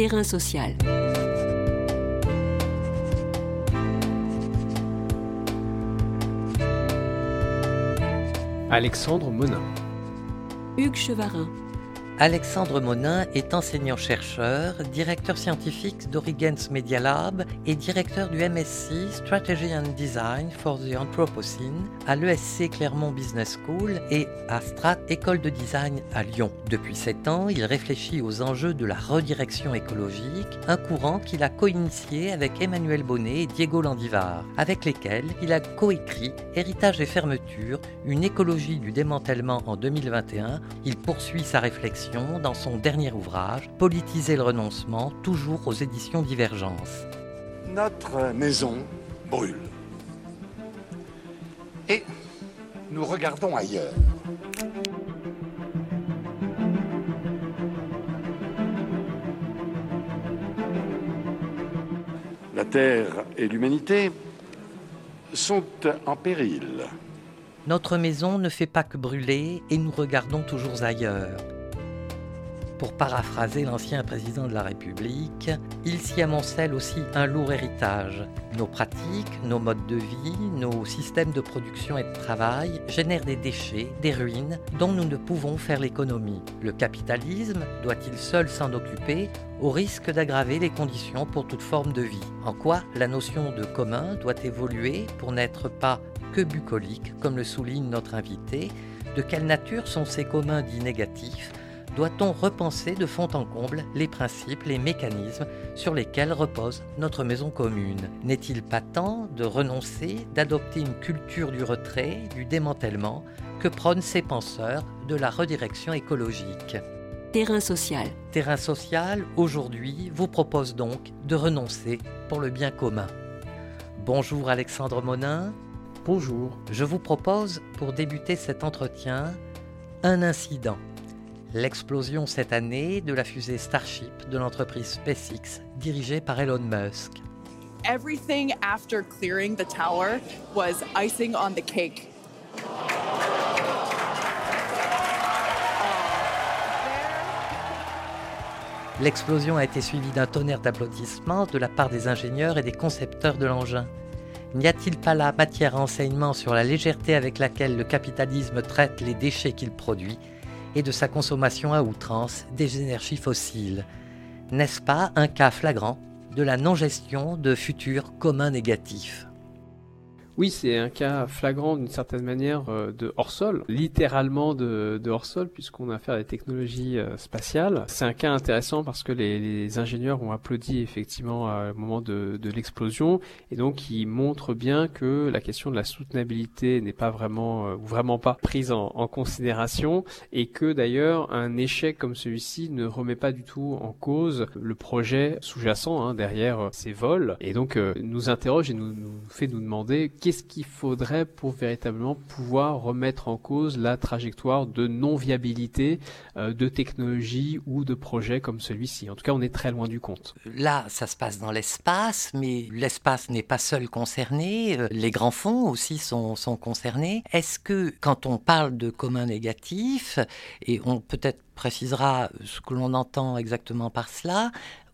Terrain social. Alexandre Monin. Hugues Chevarin. Alexandre Monin est enseignant-chercheur, directeur scientifique d'Origens Media Lab et directeur du MSc Strategy and Design for the Anthropocene à l'ESC Clermont Business School et à Strat École de Design à Lyon. Depuis sept ans, il réfléchit aux enjeux de la redirection écologique, un courant qu'il a co-initié avec Emmanuel Bonnet et Diego Landivar, avec lesquels il a coécrit Héritage et fermeture, une écologie du démantèlement en 2021. Il poursuit sa réflexion dans son dernier ouvrage, Politiser le renoncement, toujours aux éditions Divergence. Notre maison brûle. Et nous regardons ailleurs. La Terre et l'humanité sont en péril. Notre maison ne fait pas que brûler et nous regardons toujours ailleurs. Pour paraphraser l'ancien président de la République, il s'y amoncelle aussi un lourd héritage. Nos pratiques, nos modes de vie, nos systèmes de production et de travail génèrent des déchets, des ruines dont nous ne pouvons faire l'économie. Le capitalisme doit-il seul s'en occuper au risque d'aggraver les conditions pour toute forme de vie? En quoi la notion de commun doit évoluer pour n'être pas que bucolique, comme le souligne notre invité? De quelle nature sont ces communs dits négatifs? Doit-on repenser de fond en comble les principes, les mécanismes sur lesquels repose notre maison commune? N'est-il pas temps de renoncer, d'adopter une culture du retrait, du démantèlement que prônent ces penseurs de la redirection écologique? Terrain social. Terrain social, aujourd'hui, vous propose donc de renoncer pour le bien commun. Bonjour Alexandre Monin. Bonjour. Je vous propose, pour débuter cet entretien, un incident l'explosion cette année de la fusée Starship de l'entreprise SpaceX dirigée par Elon Musk. Everything after clearing the tower was icing on the cake. L'explosion a été suivie d'un tonnerre d'applaudissements de la part des ingénieurs et des concepteurs de l'engin. N'y a-t-il pas là matière à enseignement sur la légèreté avec laquelle le capitalisme traite les déchets qu'il produit et de sa consommation à outrance des énergies fossiles. N'est-ce pas un cas flagrant de la non-gestion de futurs communs négatifs? Oui, c'est un cas flagrant d'une certaine manière euh, de hors-sol, littéralement de, hors-sol, puisqu'on a affaire à des technologies euh, spatiales. C'est un cas intéressant parce que les, ingénieurs ont applaudi effectivement au moment de, l'explosion, et donc il montre bien que la question de la soutenabilité n'est pas vraiment, euh, vraiment pas prise en, considération, et que d'ailleurs un échec comme celui-ci ne remet pas du tout en cause le projet sous-jacent hein, derrière ces vols, et donc nous interroge et nous fait nous demander qu'est-ce qu'il faudrait pour véritablement pouvoir remettre en cause la trajectoire de non-viabilité euh, de technologies ou de projets comme celui-ci? En tout cas, on est très loin du compte. Là, ça se passe dans l'espace, mais l'espace n'est pas seul concerné. Euh, les grands fonds aussi sont, sont concernés. Est-ce que quand on parle de commun négatif, et on peut-être précisera ce que l'on entend exactement par cela,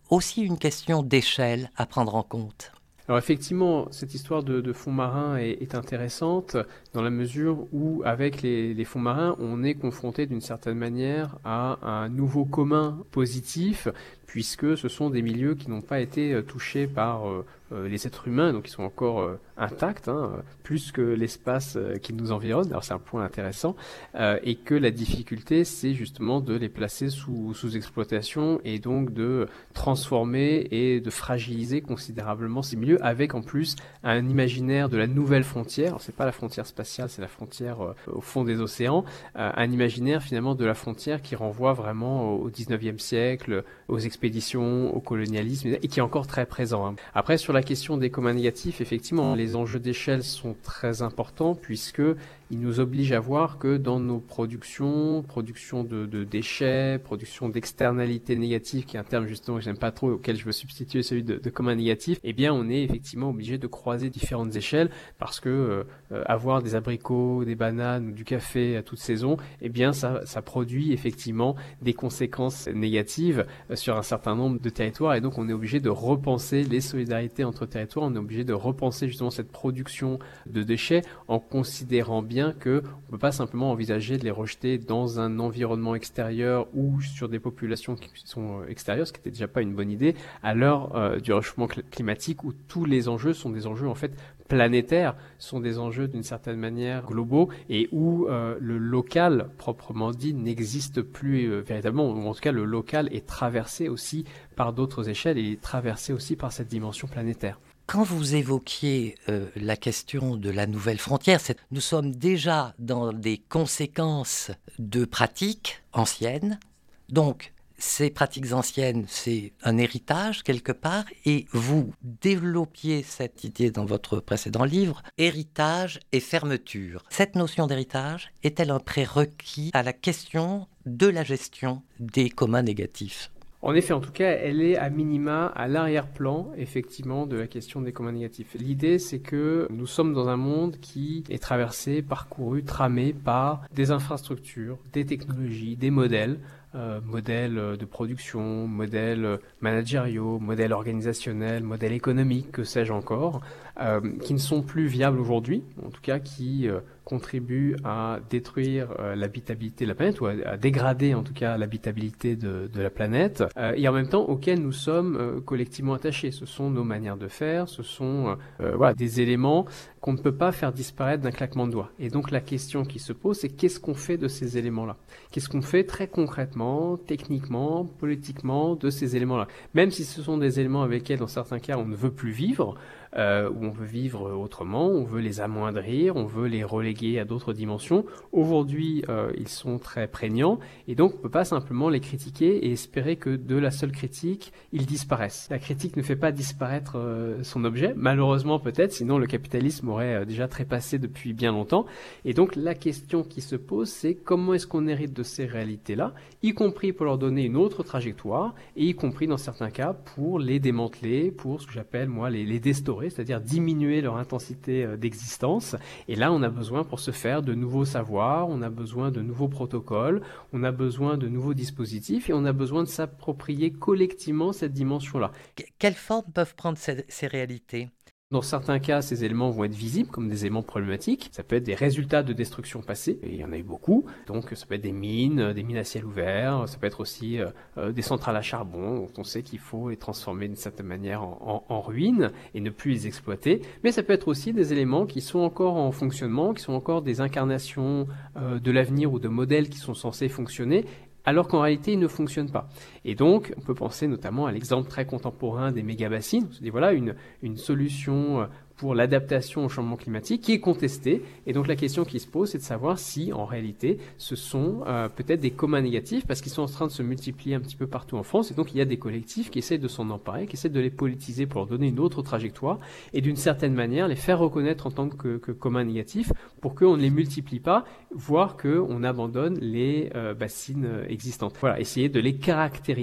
aussi une question d'échelle à prendre en compte? Alors effectivement, cette histoire de, fonds marins est, intéressante dans la mesure où, avec les, fonds marins, on est confronté d'une certaine manière à un nouveau commun positif, puisque ce sont des milieux qui n'ont pas été euh, touchés par euh, euh, les êtres humains, donc ils sont encore intacts, hein, plus que l'espace qui nous environne. Alors c'est un point intéressant, et que la difficulté, c'est justement de les placer sous, sous exploitation et donc de transformer et de fragiliser considérablement ces milieux, avec en plus un imaginaire de la nouvelle frontière. Alors c'est pas la frontière spatiale, c'est la frontière au fond des océans, un imaginaire finalement de la frontière qui renvoie vraiment au 19e siècle, aux expéditions, au colonialisme, et qui est encore très présent. Hein. Après, sur la question des communs négatifs, effectivement, les enjeux d'échelle sont très importants puisque il nous oblige à voir que dans nos productions, production de, déchets, production d'externalités négatives, qui est un terme justement que j'aime pas trop, auquel je veux substituer celui de, commun négatif, eh bien on est effectivement obligé de croiser différentes échelles parce que euh, avoir des abricots, des bananes du café à toute saison, eh bien ça, ça produit effectivement des conséquences négatives euh, sur un certain nombre de territoires. Et donc on est obligé de repenser les solidarités entre territoires, on est obligé de repenser justement cette production de déchets en considérant bien que on peut pas simplement envisager de les rejeter dans un environnement extérieur ou sur des populations qui sont euh, extérieures, ce qui n'était déjà pas une bonne idée, à l'heure euh, du réchauffement climatique où tous les enjeux sont des enjeux en fait planétaires, sont des enjeux d'une certaine manière globaux et où euh, le local proprement dit n'existe plus véritablement, ou en tout cas le local est traversé aussi par d'autres échelles et est traversé aussi par cette dimension planétaire. Quand vous évoquiez euh, la question de la nouvelle frontière, nous sommes déjà dans des conséquences de pratiques anciennes. Donc, ces pratiques anciennes, c'est un héritage quelque part, et vous développiez cette idée dans votre précédent livre, héritage et fermeture. Cette notion d'héritage est-elle un prérequis à la question de la gestion des communs négatifs? En effet, en tout cas, elle est à minima à l'arrière-plan, effectivement, de la question des communs négatifs. L'idée, c'est que nous sommes dans un monde qui est traversé, parcouru, tramé par des infrastructures, des technologies, des modèles, euh, modèles de production, modèles managériaux, modèles organisationnels, modèles économiques, que sais-je encore, euh, qui ne sont plus viables aujourd'hui, en tout cas qui euh, contribuent à détruire l'habitabilité de la planète ou à, dégrader en tout cas l'habitabilité de, de, la planète, et en même temps auxquels nous sommes collectivement attachés. Ce sont nos manières de faire, ce sont voilà, des éléments qu'on ne peut pas faire disparaître d'un claquement de doigts. Et donc la question qui se pose, c'est qu'est-ce qu'on fait de ces éléments-là? Qu'est-ce qu'on fait très concrètement, techniquement, politiquement de ces éléments-là? Même si ce sont des éléments avec lesquels, dans certains cas, on ne veut plus vivre, euh, où on veut vivre autrement, on veut les amoindrir, on veut les reléguer à d'autres dimensions. Aujourd'hui, euh, ils sont très prégnants, et donc on ne peut pas simplement les critiquer et espérer que de la seule critique, ils disparaissent. La critique ne fait pas disparaître euh, son objet, malheureusement peut-être, sinon le capitalisme aurait euh, déjà trépassé depuis bien longtemps. Et donc la question qui se pose, c'est comment est-ce qu'on hérite de ces réalités-là, y compris pour leur donner une autre trajectoire, et y compris dans certains cas pour les démanteler, pour ce que j'appelle moi les, les c'est-à-dire diminuer leur intensité euh, d'existence. Et là, on a besoin pour ce faire de nouveaux savoirs, on a besoin de nouveaux protocoles, on a besoin de nouveaux dispositifs et on a besoin de s'approprier collectivement cette dimension-là. Quelles formes peuvent prendre ces réalités? Dans certains cas, ces éléments vont être visibles comme des éléments problématiques. Ça peut être des résultats de destruction passée, et il y en a eu beaucoup. Donc ça peut être des mines, des mines à ciel ouvert, ça peut être aussi euh, euh, des centrales à charbon, dont on sait qu'il faut les transformer d'une certaine manière en, ruines et ne plus les exploiter. Mais ça peut être aussi des éléments qui sont encore en fonctionnement, qui sont encore des incarnations euh, de l'avenir ou de modèles qui sont censés fonctionner alors qu'en réalité, il ne fonctionne pas. Et donc, on peut penser notamment à l'exemple très contemporain des méga-bassines. On se dit, voilà, une, solution euh, pour l'adaptation au changement climatique qui est contesté. Et donc la question qui se pose, c'est de savoir si en réalité ce sont euh, peut-être des communs négatifs parce qu'ils sont en train de se multiplier un petit peu partout en France. Et donc il y a des collectifs qui essaient de s'en emparer, qui essaient de les politiser pour leur donner une autre trajectoire et d'une certaine manière les faire reconnaître en tant que, communs négatifs pour qu'on ne les multiplie pas, voire qu'on abandonne les euh, bassines existantes. Voilà, essayer de les caractériser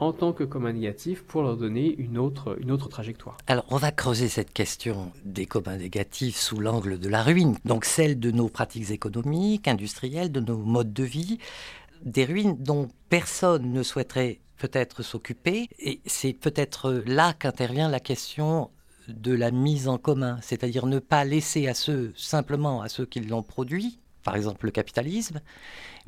en tant que communs négatifs pour leur donner une autre, une autre trajectoire. Alors on va creuser cette question des communs négatifs sous l'angle de la ruine, donc celle de nos pratiques économiques, industrielles, de nos modes de vie, des ruines dont personne ne souhaiterait peut-être s'occuper, et c'est peut-être là qu'intervient la question de la mise en commun, c'est-à-dire ne pas laisser à ceux, simplement à ceux qui l'ont produit, par exemple le capitalisme,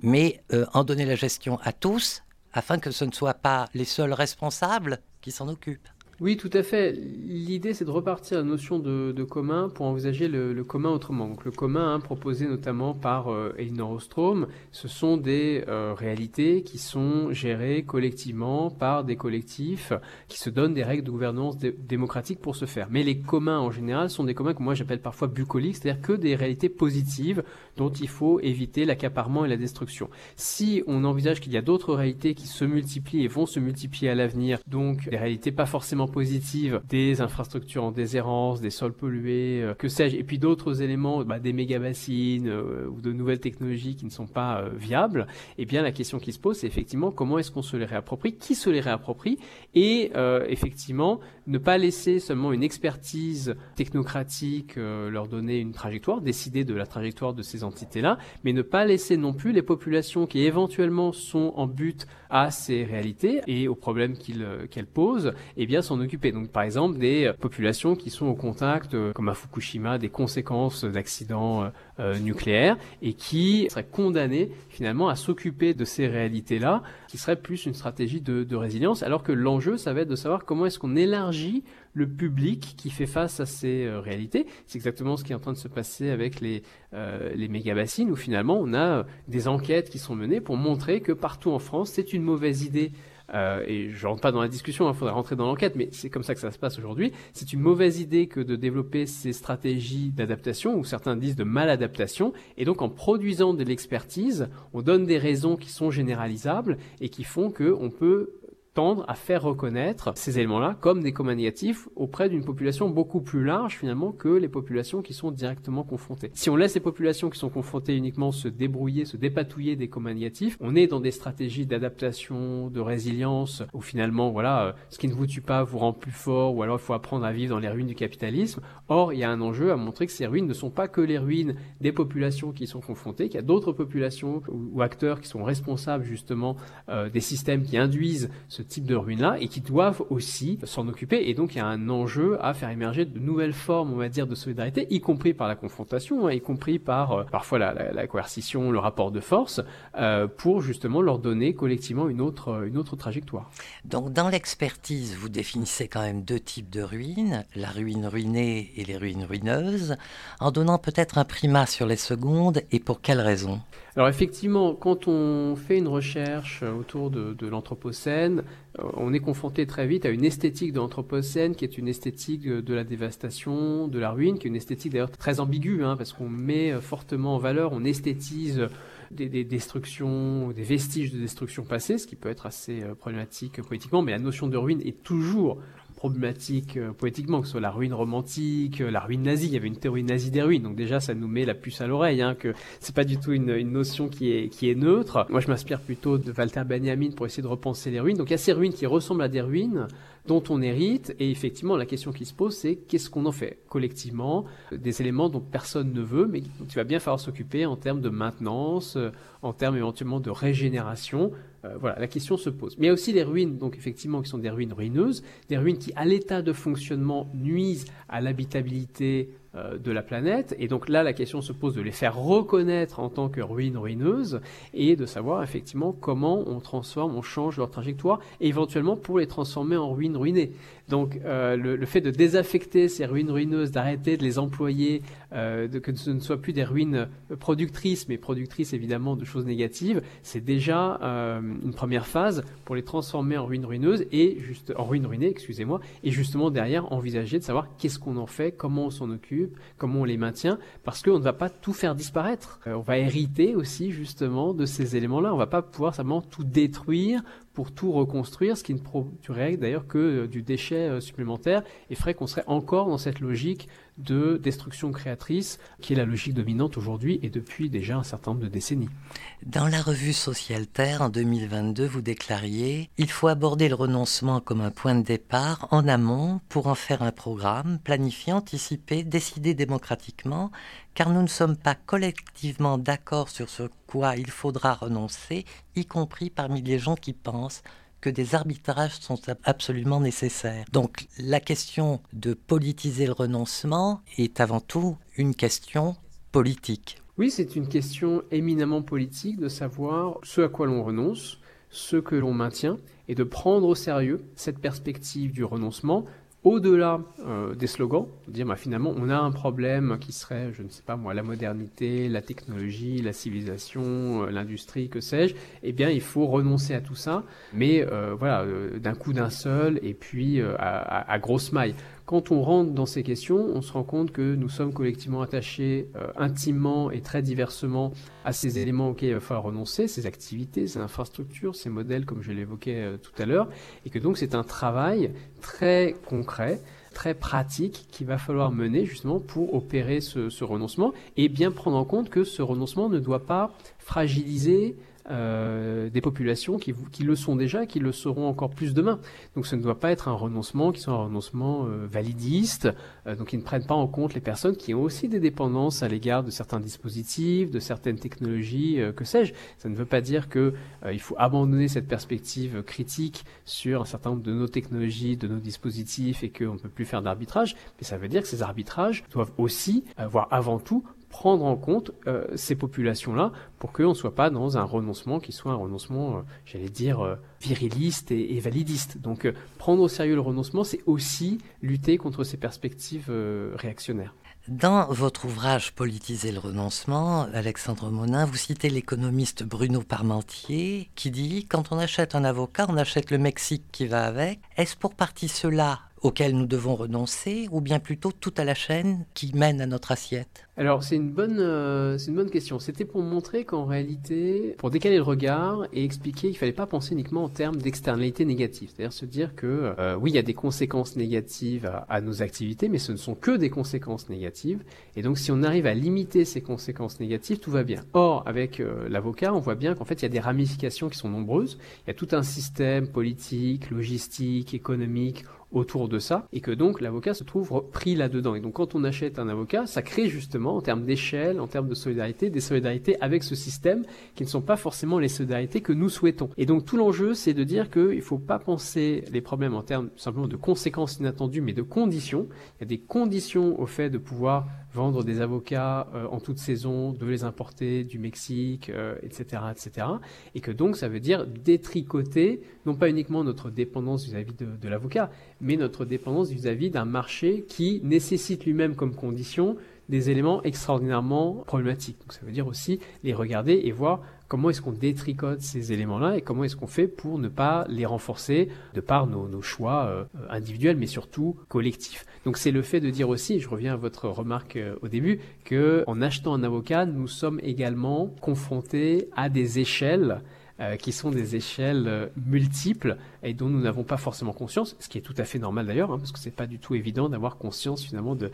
mais euh, en donner la gestion à tous, afin que ce ne soient pas les seuls responsables qui s'en occupent. Oui, tout à fait. L'idée, c'est de repartir la notion de, commun pour envisager le, commun autrement. Le commun hein, proposé notamment par euh, Elinor Ostrom, ce sont des euh, réalités qui sont gérées collectivement par des collectifs qui se donnent des règles de gouvernance démocratique pour se faire. Mais les communs en général sont des communs que moi j'appelle parfois bucoliques, c'est-à-dire que des réalités positives dont il faut éviter l'accaparement et la destruction. Si on envisage qu'il y a d'autres réalités qui se multiplient et vont se multiplier à l'avenir, donc des réalités pas forcément extrêmement positive, des infrastructures en déshérence, des sols pollués, euh, que sais-je, et puis d'autres éléments, bah, des méga-bassines euh, ou de nouvelles technologies qui ne sont pas euh, viables, eh bien la question qui se pose, c'est effectivement comment est-ce qu'on se les réapproprie, qui se les réapproprie, et effectivement ne pas laisser seulement une expertise technocratique leur donner une trajectoire, décider de la trajectoire de ces entités-là, mais ne pas laisser non plus les populations qui éventuellement sont en but à ces réalités et aux problèmes qu'elles posent, eh bien s'en occuper. Donc par exemple des populations qui sont au contact, comme à Fukushima, des conséquences d'accidents euh, nucléaires et qui seraient condamnées finalement à s'occuper de ces réalités-là, qui serait plus une stratégie de, de résilience, alors que l'enjeu, ça va être de savoir comment est-ce qu'on élargit le public qui fait face à ces euh, réalités. C'est exactement ce qui est en train de se passer avec les, euh, les méga-bassines, où finalement on a des enquêtes qui sont menées pour montrer que partout en France, c'est une mauvaise idée euh, et je rentre pas dans la discussion, il faudrait rentrer dans l'enquête, mais c'est comme ça que ça se passe aujourd'hui. C'est une mauvaise idée que de développer ces stratégies d'adaptation, ou certains disent de maladaptation, et donc en produisant de l'expertise, on donne des raisons qui sont généralisables et qui font qu'on peut tendre à faire reconnaître ces éléments-là comme des comas négatifs auprès d'une population beaucoup plus large finalement que les populations qui sont directement confrontées. Si on laisse les populations qui sont confrontées uniquement se débrouiller, se dépatouiller des comas négatifs, on est dans des stratégies d'adaptation, de résilience, où finalement, voilà, euh, ce qui ne vous tue pas vous rend plus fort, ou alors il faut apprendre à vivre dans les ruines du capitalisme. Or, il y a un enjeu à montrer que ces ruines ne sont pas que les ruines des populations qui sont confrontées, qu'il y a d'autres populations ou, acteurs qui sont responsables justement euh, des systèmes qui induisent ce type de ruines-là et qui doivent aussi s'en occuper. Et donc il y a un enjeu à faire émerger de nouvelles formes, on va dire, de solidarité, y compris par la confrontation, hein, y compris par euh, parfois la, la, coercition, le rapport de force, euh, pour justement leur donner collectivement une autre, une autre trajectoire. Donc dans l'expertise, vous définissez quand même deux types de ruines, la ruine ruinée et les ruines ruineuses, en donnant peut-être un primat sur les secondes et pour quelles raisons? Alors effectivement, quand on fait une recherche autour de, l'Anthropocène, euh, on est confronté très vite à une esthétique de l'Anthropocène qui est une esthétique de la dévastation, de la ruine, qui est une esthétique d'ailleurs très ambiguë, hein, parce qu'on met fortement en valeur, on esthétise des, des, destructions, des vestiges de destruction passée, ce qui peut être assez euh, problématique politiquement, mais la notion de ruine est toujours problématique euh, poétiquement, que ce soit la ruine romantique, euh, la ruine nazie. Il y avait une théorie nazie des ruines, donc déjà ça nous met la puce à l'oreille, hein, que c'est pas du tout une, une, notion qui est, qui est neutre. Moi je m'inspire plutôt de Walter Benjamin pour essayer de repenser les ruines. Donc il y a ces ruines qui ressemblent à des ruines dont on hérite, et effectivement la question qui se pose c'est qu'est-ce qu'on en fait collectivement, des éléments dont personne ne veut, mais dont il va bien falloir s'occuper en termes de maintenance, euh, en termes éventuellement de régénération. Euh, voilà, la question se pose. Mais il y a aussi les ruines, donc effectivement, qui sont des ruines ruineuses, des ruines qui, à l'état de fonctionnement, nuisent à l'habitabilité euh, de la planète. Et donc là, la question se pose de les faire reconnaître en tant que ruines ruineuses et de savoir effectivement comment on transforme, on change leur trajectoire, et éventuellement pour les transformer en ruines ruinées. Donc euh, le, fait de désaffecter ces ruines ruineuses, d'arrêter de les employer, euh, de, que ce ne soit plus des ruines productrices, mais productrices évidemment de choses négatives, c'est déjà euh, une première phase pour les transformer en ruines ruineuses et juste en ruines ruinées, excusez-moi, et justement derrière envisager de savoir qu'est-ce qu'on en fait, comment on s'en occupe, comment on les maintient, parce qu'on ne va pas tout faire disparaître. on va hériter aussi justement de ces éléments-là. On va pas pouvoir simplement tout détruire pour tout reconstruire, ce qui ne produirait d'ailleurs que euh, du déchet euh, supplémentaire et ferait qu'on serait encore dans cette logique de destruction créatrice qui est la logique dominante aujourd'hui et depuis déjà un certain nombre de décennies. Dans la revue Social Terre en 2022, vous déclariez Il faut aborder le renoncement comme un point de départ en amont pour en faire un programme planifié, anticipé, décidé démocratiquement, car nous ne sommes pas collectivement d'accord sur ce quoi il faudra renoncer, y compris parmi les gens qui pensent que des arbitrages sont absolument nécessaires. Donc la question de politiser le renoncement est avant tout une question politique. Oui, c'est une question éminemment politique de savoir ce à quoi l'on renonce, ce que l'on maintient, et de prendre au sérieux cette perspective du renoncement au-delà euh, des slogans, dire bah, finalement on a un problème qui serait, je ne sais pas moi, la modernité, la technologie, la civilisation, euh, l'industrie, que sais-je, eh bien il faut renoncer à tout ça, mais euh, voilà, d'un coup d'un seul et puis à, à, grosse maille. Quand on rentre dans ces questions, on se rend compte que nous sommes collectivement attachés intimement et très diversement à ces éléments auxquels il va falloir renoncer, ces activités, ces infrastructures, ces modèles comme je l'évoquais tout à l'heure, et que donc c'est un travail très concret très pratique qu'il va falloir mener justement pour opérer ce, ce, renoncement et bien prendre en compte que ce renoncement ne doit pas fragiliser euh, des populations qui, qui, le sont déjà et qui le seront encore plus demain. Donc ce ne doit pas être un renoncement qui soit un renoncement euh, validiste, euh, donc qui ne prenne pas en compte les personnes qui ont aussi des dépendances à l'égard de certains dispositifs, de certaines technologies, que sais-je. Ça ne veut pas dire que il faut abandonner cette perspective critique sur un certain nombre de nos technologies, de nos dispositifs et qu'on ne peut plus faire d'arbitrage, mais ça veut dire que ces arbitrages doivent aussi, voire avant tout, prendre en compte euh, ces populations-là pour qu'on ne soit pas dans un renoncement qui soit un renoncement, euh, j'allais dire, euh, viriliste et, validiste. Donc prendre au sérieux le renoncement, c'est aussi lutter contre ces perspectives réactionnaires. Dans votre ouvrage Politiser le renoncement, Alexandre Monin, vous citez l'économiste Bruno Parmentier qui dit Quand on achète un avocat, on achète le Mexique qui va avec. Est-ce pour partie cela auquel nous devons renoncer, ou bien plutôt tout à la chaîne qui mène à notre assiette alors c'est une bonne euh, une bonne question. C'était pour montrer qu'en réalité, pour décaler le regard et expliquer qu'il fallait pas penser uniquement en termes d'externalité négative, c'est-à-dire se dire que euh, oui il y a des conséquences négatives à, nos activités, mais ce ne sont que des conséquences négatives. Et donc si on arrive à limiter ces conséquences négatives, tout va bien. Or avec euh, l'avocat, on voit bien qu'en fait il y a des ramifications qui sont nombreuses. Il y a tout un système politique, logistique, économique autour de ça, et que donc l'avocat se trouve pris là-dedans. Et donc quand on achète un avocat, ça crée justement, en termes d'échelle, en termes de solidarité, des solidarités avec ce système qui ne sont pas forcément les solidarités que nous souhaitons. Et donc tout l'enjeu, c'est de dire qu'il ne faut pas penser les problèmes en termes simplement de conséquences inattendues, mais de conditions. Il y a des conditions au fait de pouvoir vendre des avocats euh, en toute saison, de les importer du Mexique, etc., euh, etc. Et que donc ça veut dire détricoter non pas uniquement notre dépendance vis-à-vis de, de l'avocat, mais notre dépendance vis-à-vis d'un marché qui nécessite lui-même comme condition des éléments extraordinairement problématiques. Donc ça veut dire aussi les regarder et voir comment est-ce qu'on détricote ces éléments-là et comment est-ce qu'on fait pour ne pas les renforcer de par nos, choix euh, individuels mais surtout collectifs. Donc c'est le fait de dire aussi, je reviens à votre remarque euh, au début, que en achetant un avocat, nous sommes également confrontés à des échelles euh, qui sont des échelles euh, multiples et dont nous n'avons pas forcément conscience, ce qui est tout à fait normal d'ailleurs, hein, parce que c'est pas du tout évident d'avoir conscience finalement de,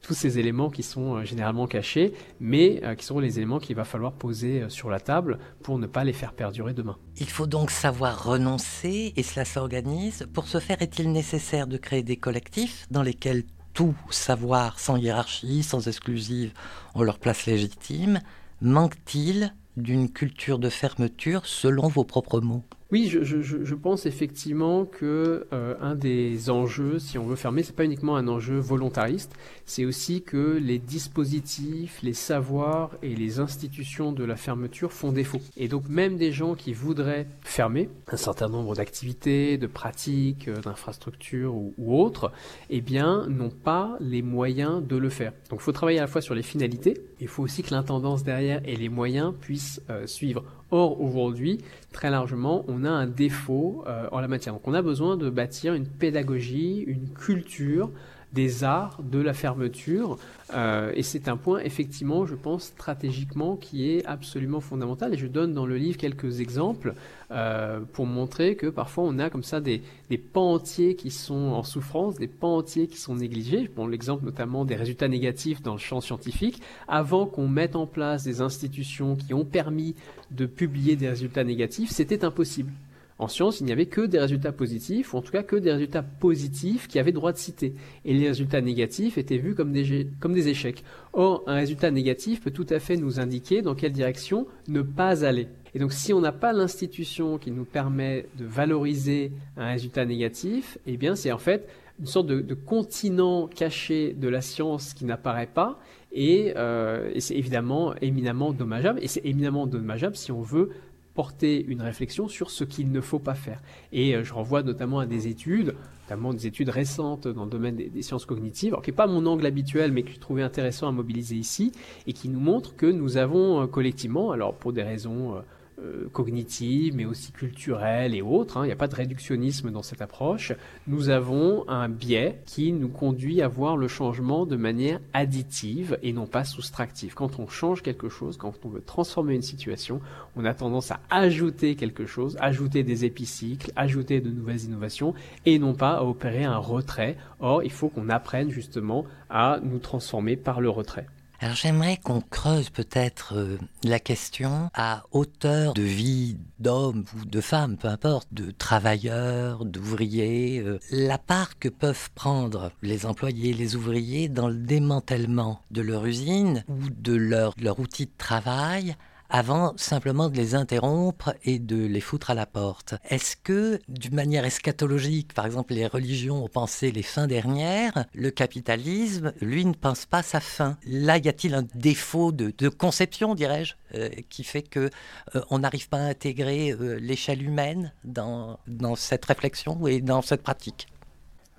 tous ces éléments qui sont euh, généralement cachés, mais qui sont les éléments qu'il va falloir poser sur la table pour ne pas les faire perdurer demain. Il faut donc savoir renoncer et cela s'organise. Pour ce faire, est-il nécessaire de créer des collectifs dans lesquels tout savoir sans hiérarchie, sans exclusive, ont leur place légitime Manque-t-il d'une culture de fermeture selon vos propres mots oui, je, pense effectivement que euh, un des enjeux, si on veut fermer, c'est pas uniquement un enjeu volontariste, c'est aussi que les dispositifs, les savoirs et les institutions de la fermeture font défaut. Et donc même des gens qui voudraient fermer un certain nombre d'activités, de pratiques, euh, d'infrastructures ou, ou, autres, eh bien n'ont pas les moyens de le faire. Donc il faut travailler à la fois sur les finalités, il faut aussi que l'intendance derrière et les moyens puissent euh, suivre. Or, aujourd'hui, très largement, on a un défaut euh, en la matière. Donc, on a besoin de bâtir une pédagogie, une culture des arts de la fermeture. Euh, et c'est un point, effectivement, je pense, stratégiquement, qui est absolument fondamental. Et je donne dans le livre quelques exemples euh, pour montrer que parfois on a comme ça des, des pans entiers qui sont en souffrance, des pans entiers qui sont négligés. Prends l'exemple notamment des résultats négatifs dans le champ scientifique. Avant qu'on mette en place des institutions qui ont permis de publier des résultats négatifs, c'était impossible. En science, il n'y avait que des résultats positifs, ou en tout cas que des résultats positifs qui avaient droit de citer. Et les résultats négatifs étaient vus comme des, échecs. Or, un résultat négatif peut tout à fait nous indiquer dans quelle direction ne pas aller. Et donc, si on n'a pas l'institution qui nous permet de valoriser un résultat négatif, eh bien, c'est en fait une sorte de, continent caché de la science qui n'apparaît pas, et, euh, et c'est évidemment éminemment dommageable. Et c'est éminemment dommageable si on veut porter une réflexion sur ce qu'il ne faut pas faire. Et je renvoie notamment à des études, notamment des études récentes dans le domaine des, sciences cognitives, qui n'est pas mon angle habituel, mais que je trouvais intéressant à mobiliser ici, et qui nous montre que nous avons collectivement, alors pour des raisons euh, cognitive, mais aussi culturelle et autres. Hein. Il n'y a pas de réductionnisme dans cette approche. Nous avons un biais qui nous conduit à voir le changement de manière additive et non pas soustractive. Quand on change quelque chose, quand on veut transformer une situation, on a tendance à ajouter quelque chose, ajouter des épicycles, ajouter de nouvelles innovations et non pas à opérer un retrait. Or, il faut qu'on apprenne justement à nous transformer par le retrait. Alors j'aimerais qu'on creuse peut-être euh, la question à hauteur de vie d'hommes ou de femmes, peu importe, de travailleurs, d'ouvriers, euh, la part que peuvent prendre les employés, les ouvriers dans le démantèlement de leur usine ou de leur, leur outil de travail avant simplement de les interrompre et de les foutre à la porte. Est-ce que, d'une manière eschatologique, par exemple, les religions ont pensé les fins dernières, le capitalisme, lui, ne pense pas sa fin Là, y a-t-il un défaut de, conception, dirais-je, euh, qui fait que euh, on n'arrive pas à intégrer euh, l'échelle humaine dans cette réflexion et dans cette pratique?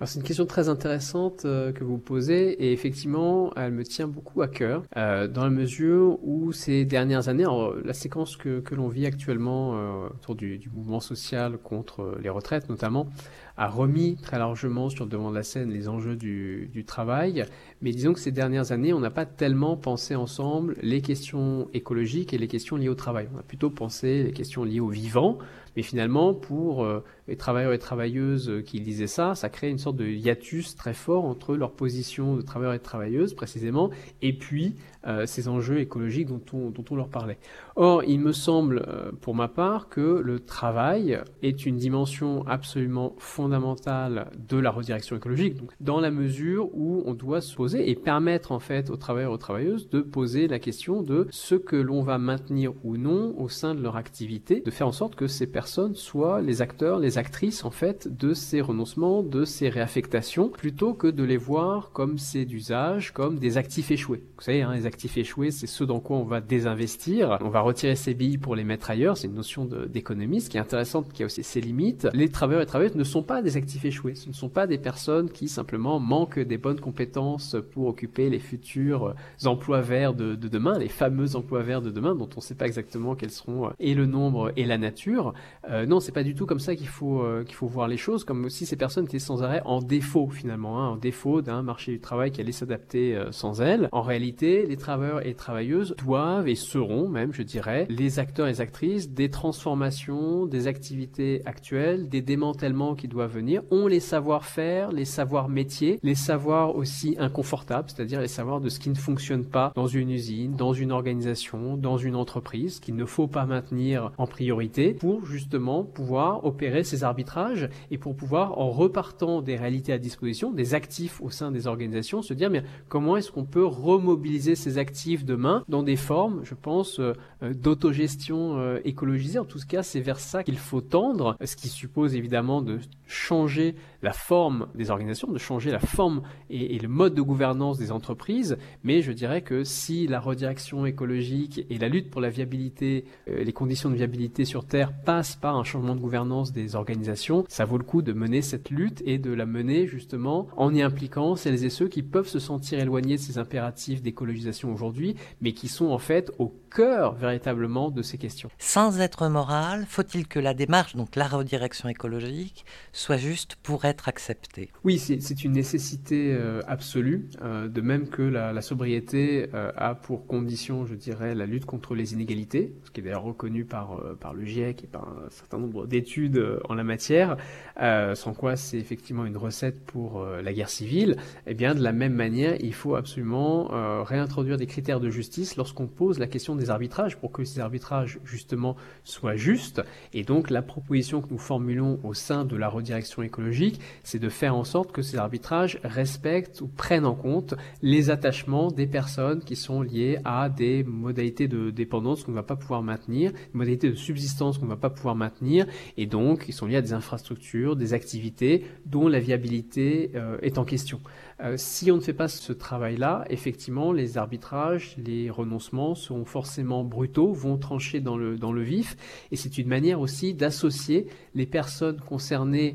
C'est une question très intéressante euh, que vous posez et effectivement elle me tient beaucoup à cœur euh, dans la mesure où ces dernières années, la séquence que, que l'on vit actuellement euh, autour du, du, mouvement social contre les retraites notamment a remis très largement sur le devant de la scène les enjeux du, du travail, mais disons que ces dernières années on n'a pas tellement pensé ensemble les questions écologiques et les questions liées au travail. On a plutôt pensé les questions liées au vivant, mais finalement, pour euh, les travailleurs et travailleuses qui disaient ça, ça crée une sorte de hiatus très fort entre leur position de travailleurs et de travailleuses, précisément, et puis euh, ces enjeux écologiques dont on, dont on, leur parlait. Or, il me semble, euh, pour ma part, que le travail est une dimension absolument fondamentale de la redirection écologique, donc, dans la mesure où on doit se poser et permettre en fait aux travailleurs et aux travailleuses de poser la question de ce que l'on va maintenir ou non au sein de leur activité, de faire en sorte que ces personnes soient les acteurs, les actrices en fait de ces renoncements, de ces réaffectations, plutôt que de les voir comme c'est d'usage, comme des actifs échoués. Vous savez, hein, les actifs échoués, c'est ceux dans quoi on va désinvestir, on va retirer ses billes pour les mettre ailleurs, c'est une notion d'économie, ce qui est intéressante, qui a aussi ses limites. Les travailleurs et travailleuses ne sont pas des actifs échoués, ce ne sont pas des personnes qui simplement manquent des bonnes compétences pour occuper les futurs emplois verts de, de demain, les fameux emplois verts de demain dont on ne sait pas exactement quels seront euh, et le nombre et la nature. Euh, non, c'est pas du tout comme ça qu'il faut euh, qu'il faut voir les choses, comme si ces personnes étaient sans arrêt en défaut finalement, hein, en défaut d'un marché du travail qui allait s'adapter euh, sans elles. En réalité, les travailleurs et travailleuses doivent et seront même, je dirais, les acteurs et actrices des transformations, des activités actuelles, des démantèlements qui doivent venir, ont les savoir-faire, les savoirs métiers, les savoirs aussi inconfortables, c'est-à-dire les savoirs de ce qui ne fonctionne pas dans une usine, dans une organisation, dans une entreprise, qu'il ne faut pas maintenir en priorité pour justement pouvoir opérer ces arbitrages et pour pouvoir, en repartant des réalités à disposition, des actifs au sein des organisations, se dire mais comment est-ce qu'on peut remobiliser ces actifs demain dans des formes, je pense, euh, euh, d'autogestion euh, écologisée? En tout cas, c'est vers ça qu'il faut tendre, ce qui suppose évidemment de changer la forme des organisations, de changer la forme et, le mode de gouvernance des entreprises. Mais je dirais que si la redirection écologique et la lutte pour la viabilité, les conditions de viabilité sur Terre passent par un changement de gouvernance des organisations, ça vaut le coup de mener cette lutte et de la mener justement en y impliquant celles et ceux qui peuvent se sentir éloignés de ces impératifs d'écologisation aujourd'hui, mais qui sont en fait au cœur véritablement de ces questions. Sans être moral, faut-il que la démarche, donc la redirection écologique, soit juste pour être acceptée Oui, c'est une nécessité euh, absolue, euh, de même que la, sobriété euh, a pour condition, je dirais, la lutte contre les inégalités, ce qui est d'ailleurs reconnu par, par le GIEC et par un certain nombre d'études en la matière, sans quoi c'est effectivement une recette pour la guerre civile. Eh bien, de la même manière, il faut absolument réintroduire des critères de justice lorsqu'on pose la question des arbitrages pour que ces arbitrages justement soient justes. Et donc la proposition que nous formulons au sein de la redirection écologique, c'est de faire en sorte que ces arbitrages respectent ou prennent en compte les attachements des personnes qui sont liées à des modalités de dépendance qu'on ne va pas pouvoir maintenir, des modalités de subsistance qu'on ne va pas pouvoir maintenir, et donc ils sont liés à des infrastructures, des activités dont la viabilité euh, est en question. Euh, si on ne fait pas ce travail-là, effectivement, les arbitrages, les renoncements seront forcément brutaux, vont trancher dans le, dans le vif, et c'est une manière aussi d'associer les personnes concernées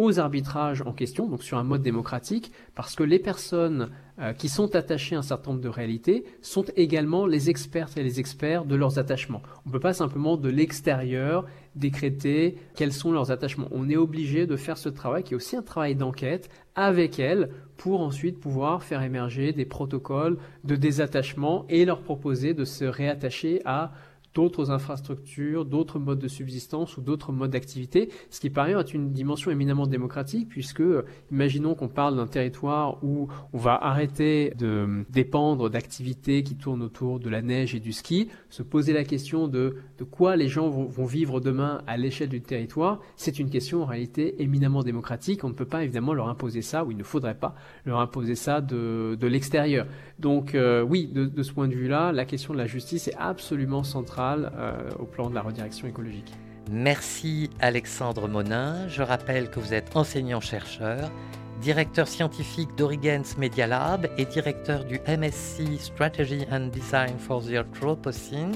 aux arbitrages en question, donc sur un mode démocratique, parce que les personnes euh, qui sont attachées à un certain nombre de réalités sont également les expertes et les experts de leurs attachements. On ne peut pas simplement de l'extérieur décréter quels sont leurs attachements. On est obligé de faire ce travail qui est aussi un travail d'enquête avec elles pour ensuite pouvoir faire émerger des protocoles de désattachement et leur proposer de se réattacher à d'autres infrastructures, d'autres modes de subsistance ou d'autres modes d'activité, ce qui par ailleurs est une dimension éminemment démocratique puisque imaginons qu'on parle d'un territoire où on va arrêter de dépendre d'activités qui tournent autour de la neige et du ski, se poser la question de, de quoi les gens vont, vont vivre demain à l'échelle du territoire, c'est une question en réalité éminemment démocratique. On ne peut pas évidemment leur imposer ça, ou il ne faudrait pas leur imposer ça de, de l'extérieur. Donc euh, oui, de, ce point de vue-là, la question de la justice est absolument centrale euh, au plan de la redirection écologique. Merci Alexandre Monin. Je rappelle que vous êtes enseignant-chercheur, directeur scientifique d'Origens Media Lab et directeur du MSc Strategy and Design for the Anthropocene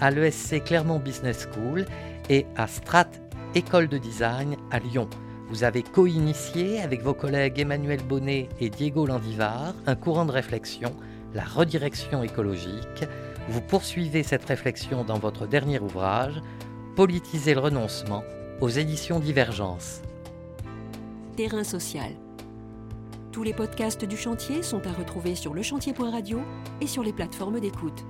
à l'ESC Clermont Business School et à Strat École de Design à Lyon. Vous avez co-initié avec vos collègues Emmanuel Bonnet et Diego Landivar un courant de réflexion, la redirection écologique, vous poursuivez cette réflexion dans votre dernier ouvrage, Politiser le renoncement, aux éditions Divergence. Terrain social. Tous les podcasts du chantier sont à retrouver sur lechantier.radio et sur les plateformes d'écoute.